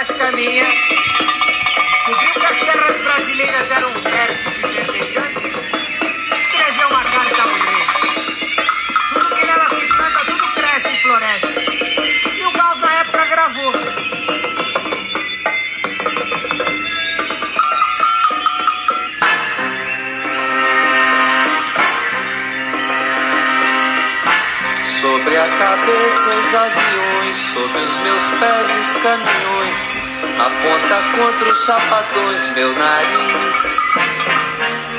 plástica minha. Descobriu que as terras brasileiras eram férteis e verdejantes. Escreveu os aviões, sobre os meus pés os caminhões, aponta contra os chapadões meu nariz.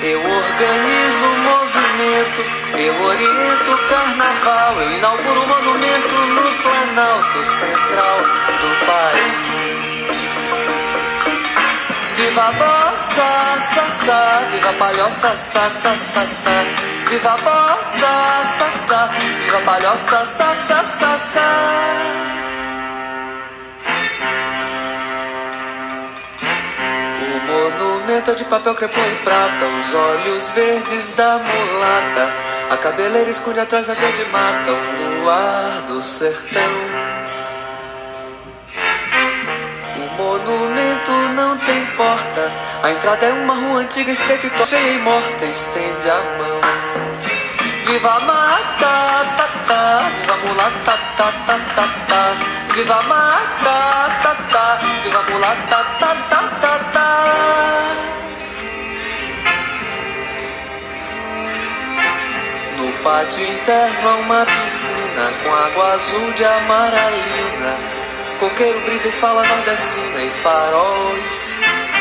Eu organizo o movimento, eu oriento o carnaval, eu inauguro o monumento no Planalto Central do país. Viva a bossa, sa, viva a palhoça, sa, sa, sa, sa. Viva a bossa, sa, sa, viva a palhoça, sa, sa, sa, sa. O monumento é de papel crepom e prata, os olhos verdes da mulata. A cabeleira esconde atrás da verde mata, o luar do sertão. O monumento não tem porta. A entrada é uma rua antiga, estreita e torta, feia e morta. Estende a mão. Viva mata, ta, ta, viva ta, ta, ta, ta. Viva mata, ta, ta, viva mulata, ta, ta, ta, ta. No pátio interno há uma piscina com água azul de amaralina. Coqueiro brisa e fala nordestina e faróis.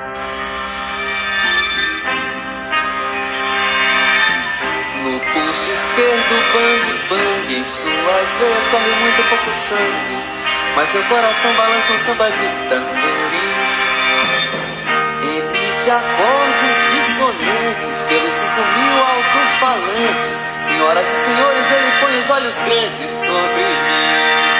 esquerdo, bang, bang Em suas veias corre muito pouco sangue Mas seu coração balança um samba de tamborim. Emite acordes dissonantes Pelos cinco mil alto-falantes. Senhoras e senhores, ele põe os olhos grandes sobre mim.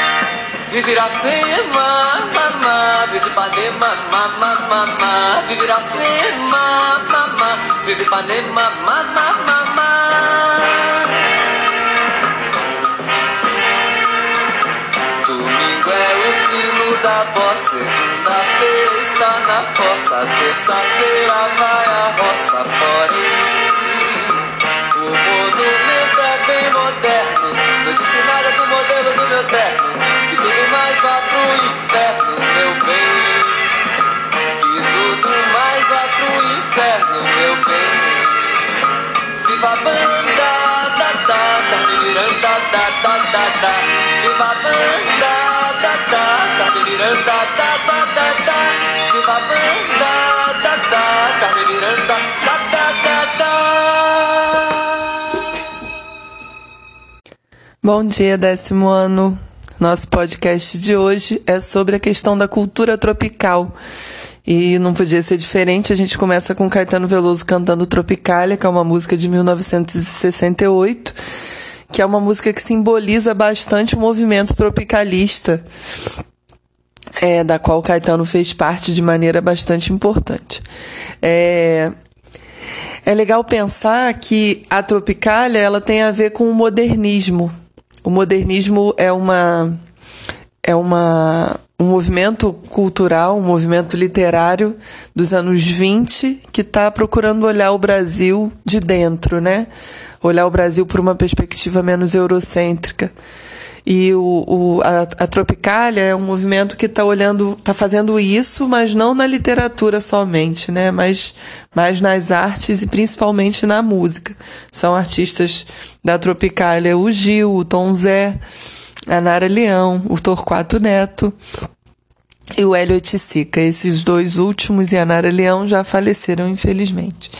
Vive Iracema, mamá, vive Ipanema, mamá, mamá, vive Iracema, mamá, vive Ipanema, mamá, mamá. Da bossa, segunda-feira está na fossa, terça-feira vai a roça, porém. O monumento é bem moderno, não disse nada do modelo do meu terno. Que tudo mais vá pro inferno, meu bem. Que tudo mais vá pro inferno, meu bem. Viva a banda, da da, Carmen Miranda, da da da da. Viva a banda, Bom dia, décimo ano. Nosso podcast de hoje é sobre a questão da cultura tropical. E não podia ser diferente, a gente começa com Caetano Veloso cantando Tropicália, que é uma música de 1968, que é uma música que simboliza bastante o movimento tropicalista, é, da qual Caetano fez parte de maneira bastante importante. É, é legal pensar que a Tropicália ela tem a ver com o modernismo. O modernismo é uma é uma um movimento cultural, um movimento literário dos anos 20 que está procurando olhar o Brasil de dentro, né? Olhar o Brasil por uma perspectiva menos eurocêntrica. E o, o, a, a Tropicália é um movimento que está olhando, está fazendo isso, mas não na literatura somente, né? Mas mais nas artes e principalmente na música. São artistas da Tropicália, o Gil, o Tom Zé, a Nara Leão, o Torquato Neto e o Hélio Oiticica. Esses dois últimos e a Nara Leão já faleceram, infelizmente.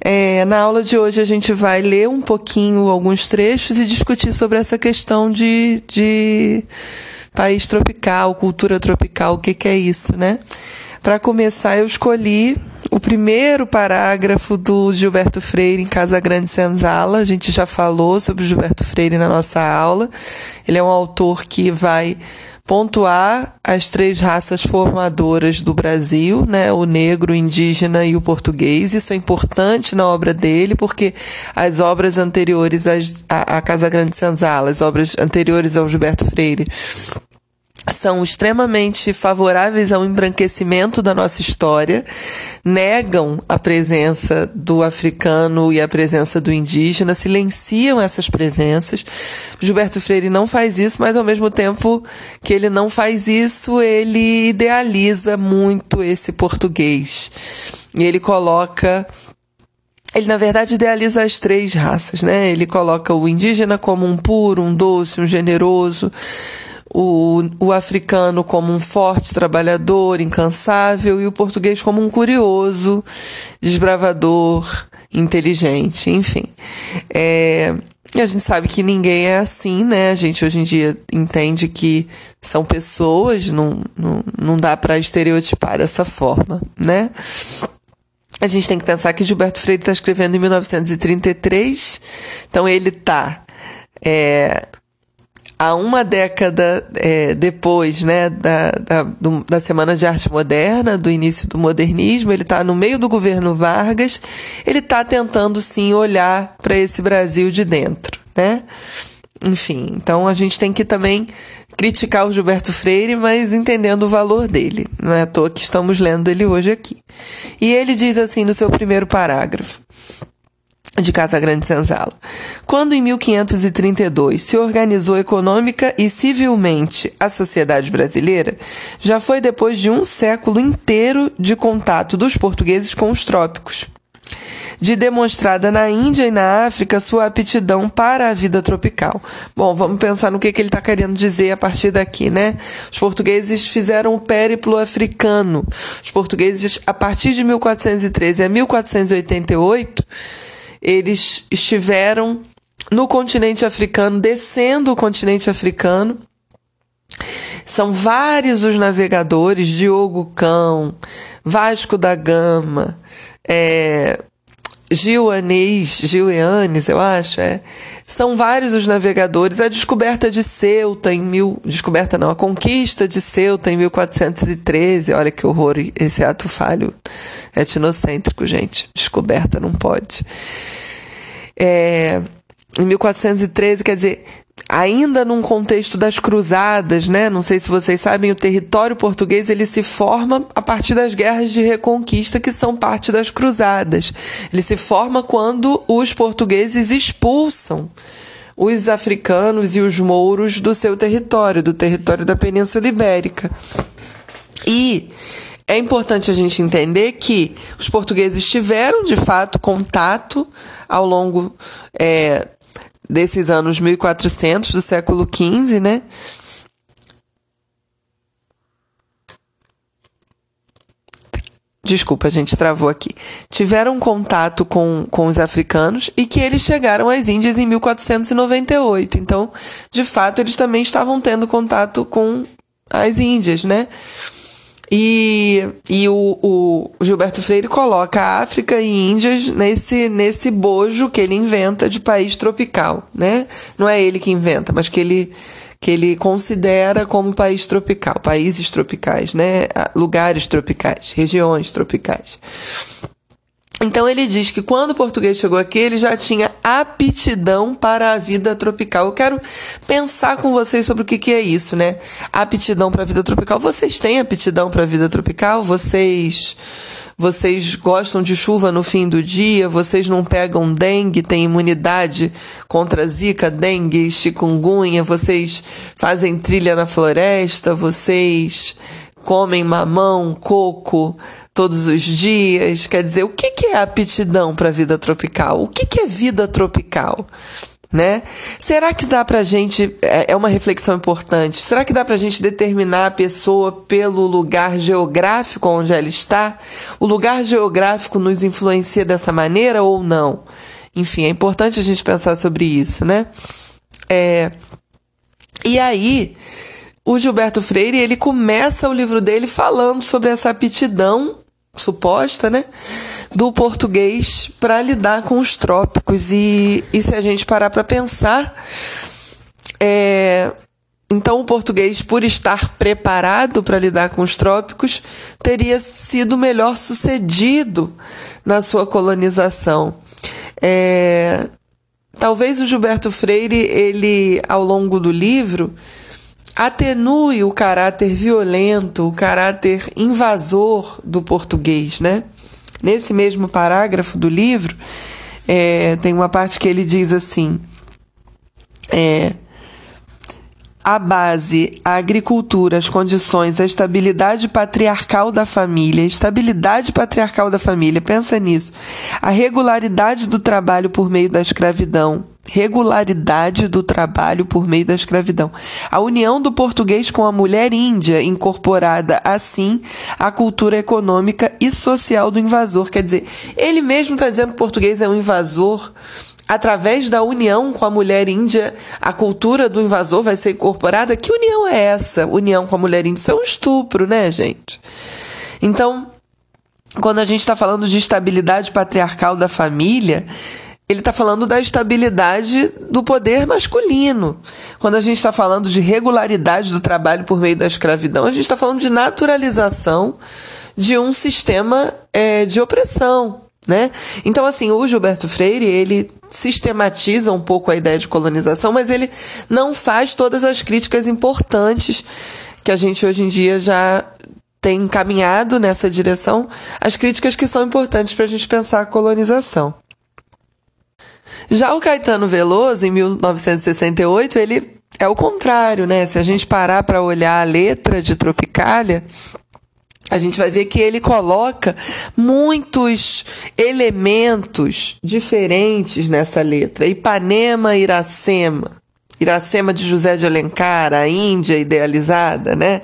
É, na aula de hoje a gente vai ler um pouquinho alguns trechos e discutir sobre essa questão de, de país tropical, cultura tropical, o que, que é isso, né? Para começar, eu escolhi o primeiro parágrafo do Gilberto Freire em Casa Grande Senzala. A gente já falou sobre o Gilberto Freire na nossa aula. Ele é um autor que vai pontuar as três raças formadoras do Brasil, né? O negro, o indígena e o português. Isso é importante na obra dele, porque as obras anteriores à Casa Grande Senzala, as obras anteriores ao Gilberto Freire, são extremamente favoráveis ao embranquecimento da nossa história, negam a presença do africano e a presença do indígena, silenciam essas presenças. Gilberto Freire não faz isso, mas ao mesmo tempo que ele não faz isso, ele idealiza muito esse português. E ele coloca ele, na verdade, idealiza as três raças, né? Ele coloca o indígena como um puro, um doce, um generoso, o, o africano como um forte trabalhador, incansável, e o português como um curioso, desbravador, inteligente, enfim. É, e a gente sabe que ninguém é assim, né? A gente hoje em dia entende que são pessoas, não, não, não dá para estereotipar dessa forma, né? A gente tem que pensar que Gilberto Freire está escrevendo em 1933, então ele está é, há uma década é, depois né, da, da, do, da Semana de Arte Moderna, do início do modernismo, ele está no meio do governo Vargas, ele está tentando sim olhar para esse Brasil de dentro, né? Enfim, então a gente tem que também criticar o Gilberto Freire, mas entendendo o valor dele. Não é à toa que estamos lendo ele hoje aqui. E ele diz assim no seu primeiro parágrafo: de Casa Grande Senzala. Quando em 1532 se organizou econômica e civilmente a sociedade brasileira, já foi depois de um século inteiro de contato dos portugueses com os trópicos. De demonstrada na Índia e na África sua aptidão para a vida tropical. Bom, vamos pensar no que, que ele está querendo dizer a partir daqui, né? Os portugueses fizeram o périplo africano. Os portugueses, a partir de 1413 a 1488, eles estiveram no continente africano, descendo o continente africano. São vários os navegadores, Diogo Cão, Vasco da Gama, é, Gil Anis, Gil Eanes, eu acho, é. São vários os navegadores. A descoberta de Ceuta em mil, descoberta não, a conquista de Ceuta em 1413. Olha que horror esse ato falho etnocêntrico, gente. Descoberta não pode. É, em 1413, quer dizer, ainda num contexto das cruzadas, né? Não sei se vocês sabem, o território português ele se forma a partir das guerras de reconquista que são parte das cruzadas. Ele se forma quando os portugueses expulsam os africanos e os mouros do seu território, do território da Península Ibérica. E é importante a gente entender que os portugueses tiveram, de fato, contato ao longo é, desses anos 1400 do século XV, né? Desculpa, a gente travou aqui. Tiveram contato com, com os africanos e que eles chegaram às Índias em 1498. Então, de fato, eles também estavam tendo contato com as Índias, né? E, e o, o, Gilberto Freire coloca a África e Índias nesse, nesse bojo que ele inventa de país tropical, né? Não é ele que inventa, mas que ele, que ele considera como país tropical, países tropicais, né? Lugares tropicais, regiões tropicais. Então ele diz que quando o português chegou aqui, ele já tinha aptidão para a vida tropical. Eu quero pensar com vocês sobre o que, que é isso, né? Aptidão para a vida tropical. Vocês têm aptidão para a vida tropical? Vocês vocês gostam de chuva no fim do dia? Vocês não pegam dengue, têm imunidade contra zika, dengue, chikungunya? Vocês fazem trilha na floresta? Vocês comem mamão, coco todos os dias. Quer dizer, o que, que é aptidão para a vida tropical? O que, que é vida tropical? Né? Será que dá pra gente, é, é uma reflexão importante, será que dá pra gente determinar a pessoa pelo lugar geográfico onde ela está? O lugar geográfico nos influencia dessa maneira ou não? Enfim, é importante a gente pensar sobre isso, né? É, e aí, o Gilberto Freire, ele começa o livro dele falando sobre essa aptidão suposta, né, do português para lidar com os trópicos. E, e se a gente parar para pensar, é, então o português, por estar preparado para lidar com os trópicos, teria sido melhor sucedido na sua colonização. É, talvez o Gilberto Freire, ele, ao longo do livro, atenue o caráter violento, o caráter invasor do português, né? Nesse mesmo parágrafo do livro, é, tem uma parte que ele diz assim: é, a base, a agricultura, as condições, a estabilidade patriarcal da família, estabilidade patriarcal da família, pensa nisso. A regularidade do trabalho por meio da escravidão, regularidade do trabalho por meio da escravidão. A união do português com a mulher índia, incorporada assim à cultura econômica e social do invasor. Quer dizer, ele mesmo está dizendo que o português é um invasor através da união com a mulher índia, a cultura do invasor vai ser incorporada. Que união é essa? União com a mulher índia? Isso é um estupro, né, gente? Então, quando a gente está falando de estabilidade patriarcal da família, ele está falando da estabilidade do poder masculino. Quando a gente está falando de regularidade do trabalho por meio da escravidão, a gente está falando de naturalização de um sistema é, de opressão. Né? Então, assim, o Gilberto Freire, ele sistematiza um pouco a ideia de colonização, mas ele não faz todas as críticas importantes que a gente hoje em dia já tem encaminhado nessa direção, as críticas que são importantes para a gente pensar a colonização. Já o Caetano Veloso, em 1968, ele é o contrário, né? Se a gente parar para olhar a letra de Tropicália, a gente vai ver que ele coloca muitos elementos diferentes nessa letra. Ipanema, Iracema. Iracema de José de Alencar, a Índia idealizada, né?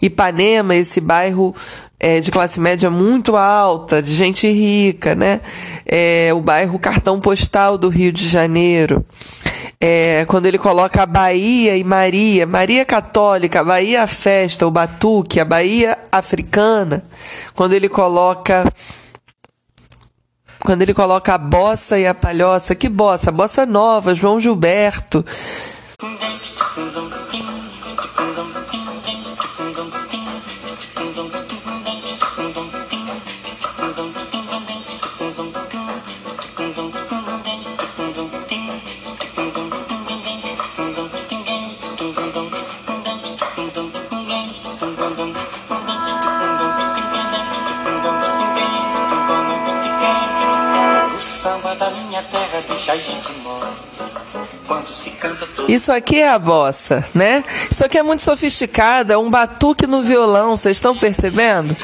Ipanema, esse bairro é, de classe média muito alta, de gente rica, né? É, o bairro Cartão Postal do Rio de Janeiro é, quando ele coloca a Bahia e Maria, Maria Católica, a Bahia Festa, o Batuque, a Bahia Africana, quando ele coloca quando ele coloca a bossa e a palhoça, que bossa? Bossa nova, João Gilberto. Isso aqui é a bossa, né? Isso aqui é muito sofisticado, é um batuque no violão, vocês estão percebendo?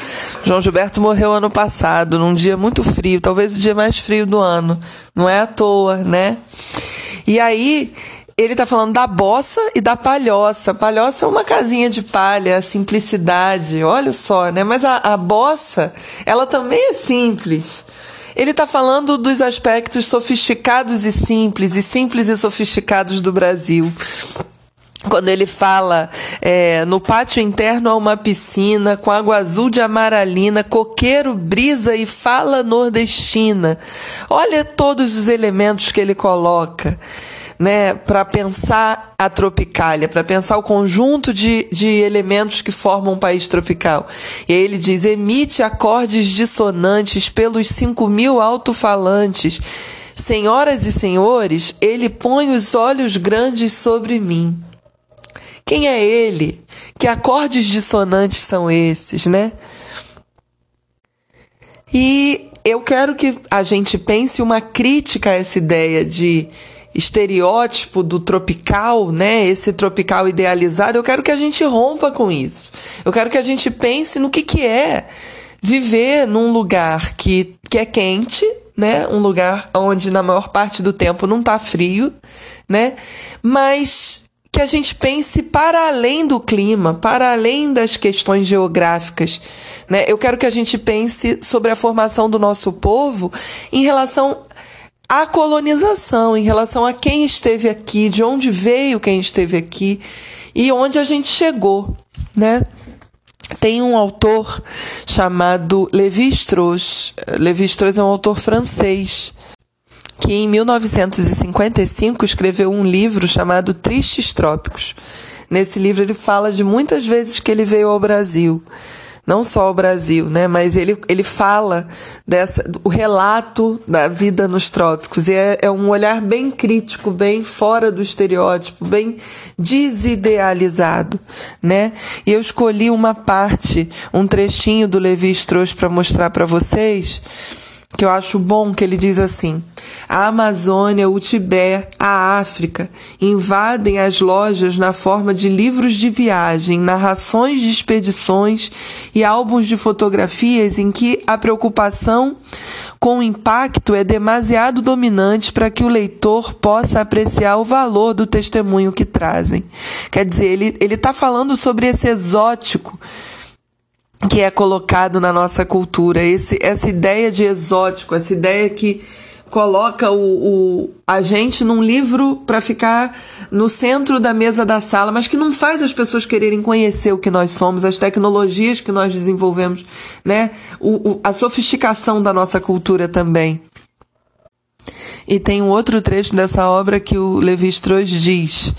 João Gilberto morreu ano passado, num dia muito frio, talvez o dia mais frio do ano. Não é à toa, né? E aí, ele está falando da bossa e da palhoça. Palhoça é uma casinha de palha, simplicidade, olha só, né? Mas a, a bossa, ela também é simples. Ele está falando dos aspectos sofisticados e simples, e simples e sofisticados do Brasil quando ele fala é, no pátio interno há uma piscina com água azul de amaralina, coqueiro, brisa e fala nordestina. Olha todos os elementos que ele coloca né, para pensar a tropicália, para pensar o conjunto de, de elementos que formam um país tropical. E aí ele diz: emite acordes dissonantes pelos cinco mil alto-falantes. Senhoras e senhores, ele põe os olhos grandes sobre mim. Quem é ele? Que acordes dissonantes são esses, né? E eu quero que a gente pense uma crítica a essa ideia de estereótipo do tropical, né? Esse tropical idealizado, eu quero que a gente rompa com isso. Eu quero que a gente pense no que, que é viver num lugar que, que é quente, né? Um lugar onde na maior parte do tempo não tá frio, né? Mas que a gente pense para além do clima, para além das questões geográficas. Né? Eu quero que a gente pense sobre a formação do nosso povo em relação a colonização, em relação a quem esteve aqui, de onde veio quem esteve aqui e onde a gente chegou, né? tem um autor chamado Lévi-Strauss. Lévi-Strauss é um autor francês que em 1955 escreveu um livro chamado Tristes Trópicos. Nesse livro ele fala de muitas vezes que ele veio ao Brasil não só ao Brasil, né? Mas ele, ele fala dessa, o relato da vida nos trópicos. E é, é um olhar bem crítico, bem fora do estereótipo, bem desidealizado, né? E eu escolhi uma parte, um trechinho do Levi Strauss para mostrar para vocês que eu acho bom que ele diz assim: a Amazônia, o Tibete, a África invadem as lojas na forma de livros de viagem, narrações de expedições e álbuns de fotografias em que a preocupação com o impacto é demasiado dominante para que o leitor possa apreciar o valor do testemunho que trazem. Quer dizer, ele está falando sobre esse exótico que é colocado na nossa cultura, esse, essa ideia de exótico, essa ideia que coloca o, o a gente num livro para ficar no centro da mesa da sala, mas que não faz as pessoas quererem conhecer o que nós somos, as tecnologias que nós desenvolvemos, né? O, o, a sofisticação da nossa cultura também. E tem um outro trecho dessa obra que o Levi Strauss diz: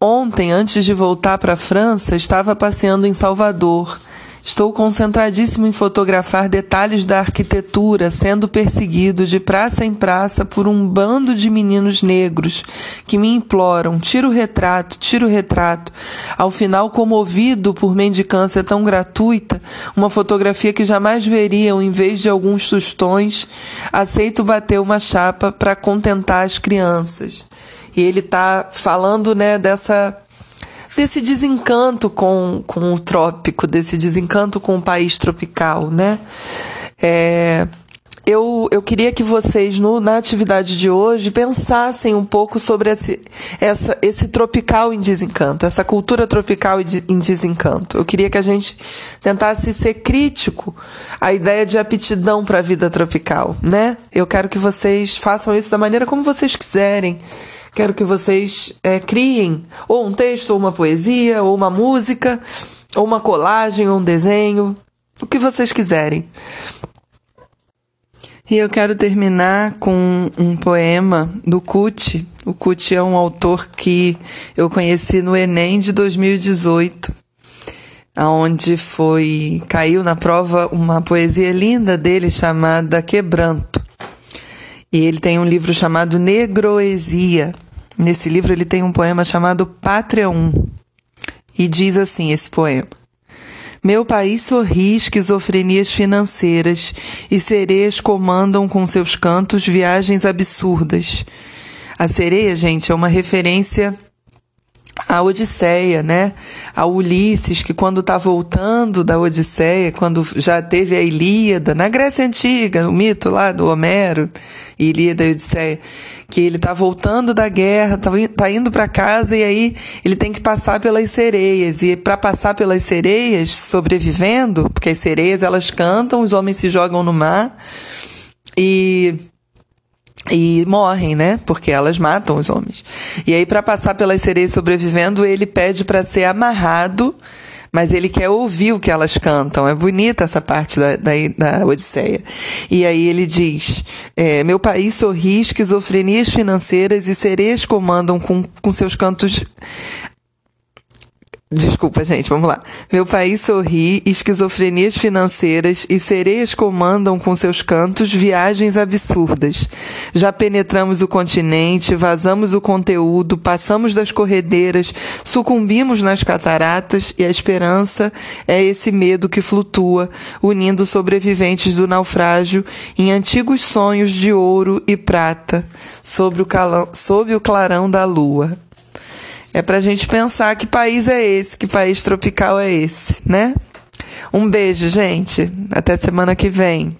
Ontem, antes de voltar para a França, estava passeando em Salvador Estou concentradíssimo em fotografar detalhes da arquitetura sendo perseguido de praça em praça por um bando de meninos negros que me imploram: tira o retrato, tira o retrato. Ao final, comovido por mendicância tão gratuita, uma fotografia que jamais veriam em vez de alguns tostões, aceito bater uma chapa para contentar as crianças. E ele está falando né, dessa desse desencanto com, com o trópico, desse desencanto com o país tropical, né? É, eu, eu queria que vocês, no, na atividade de hoje, pensassem um pouco sobre esse, essa, esse tropical em desencanto, essa cultura tropical em desencanto. Eu queria que a gente tentasse ser crítico à ideia de aptidão para a vida tropical, né? Eu quero que vocês façam isso da maneira como vocês quiserem. Quero que vocês é, criem ou um texto, ou uma poesia, ou uma música, ou uma colagem, ou um desenho, o que vocês quiserem. E eu quero terminar com um poema do Cuti. O Cuti é um autor que eu conheci no Enem de 2018, aonde foi caiu na prova uma poesia linda dele chamada Quebranto. E ele tem um livro chamado Negroesia. Nesse livro ele tem um poema chamado Pátria 1. E diz assim esse poema: Meu país sorri esquizofrenias financeiras e sereias comandam com seus cantos viagens absurdas. A sereia, gente, é uma referência a Odisseia, né? A Ulisses, que quando está voltando da Odisseia, quando já teve a Ilíada, na Grécia Antiga, o mito lá do Homero, Ilíada e Odisseia, que ele está voltando da guerra, está tá indo para casa e aí ele tem que passar pelas sereias. E para passar pelas sereias, sobrevivendo, porque as sereias elas cantam, os homens se jogam no mar e e morrem, né? Porque elas matam os homens. E aí, para passar pelas sereias sobrevivendo, ele pede para ser amarrado, mas ele quer ouvir o que elas cantam. É bonita essa parte da, da, da Odisseia. E aí ele diz: é, Meu país sorri, esquizofrenias financeiras e sereias comandam com, com seus cantos Desculpa, gente, vamos lá. Meu país sorri, esquizofrenias financeiras e sereias comandam com seus cantos viagens absurdas. Já penetramos o continente, vazamos o conteúdo, passamos das corredeiras, sucumbimos nas cataratas e a esperança é esse medo que flutua, unindo sobreviventes do naufrágio em antigos sonhos de ouro e prata sobre o, calão, sob o clarão da lua. É para a gente pensar que país é esse, que país tropical é esse, né? Um beijo, gente. Até semana que vem.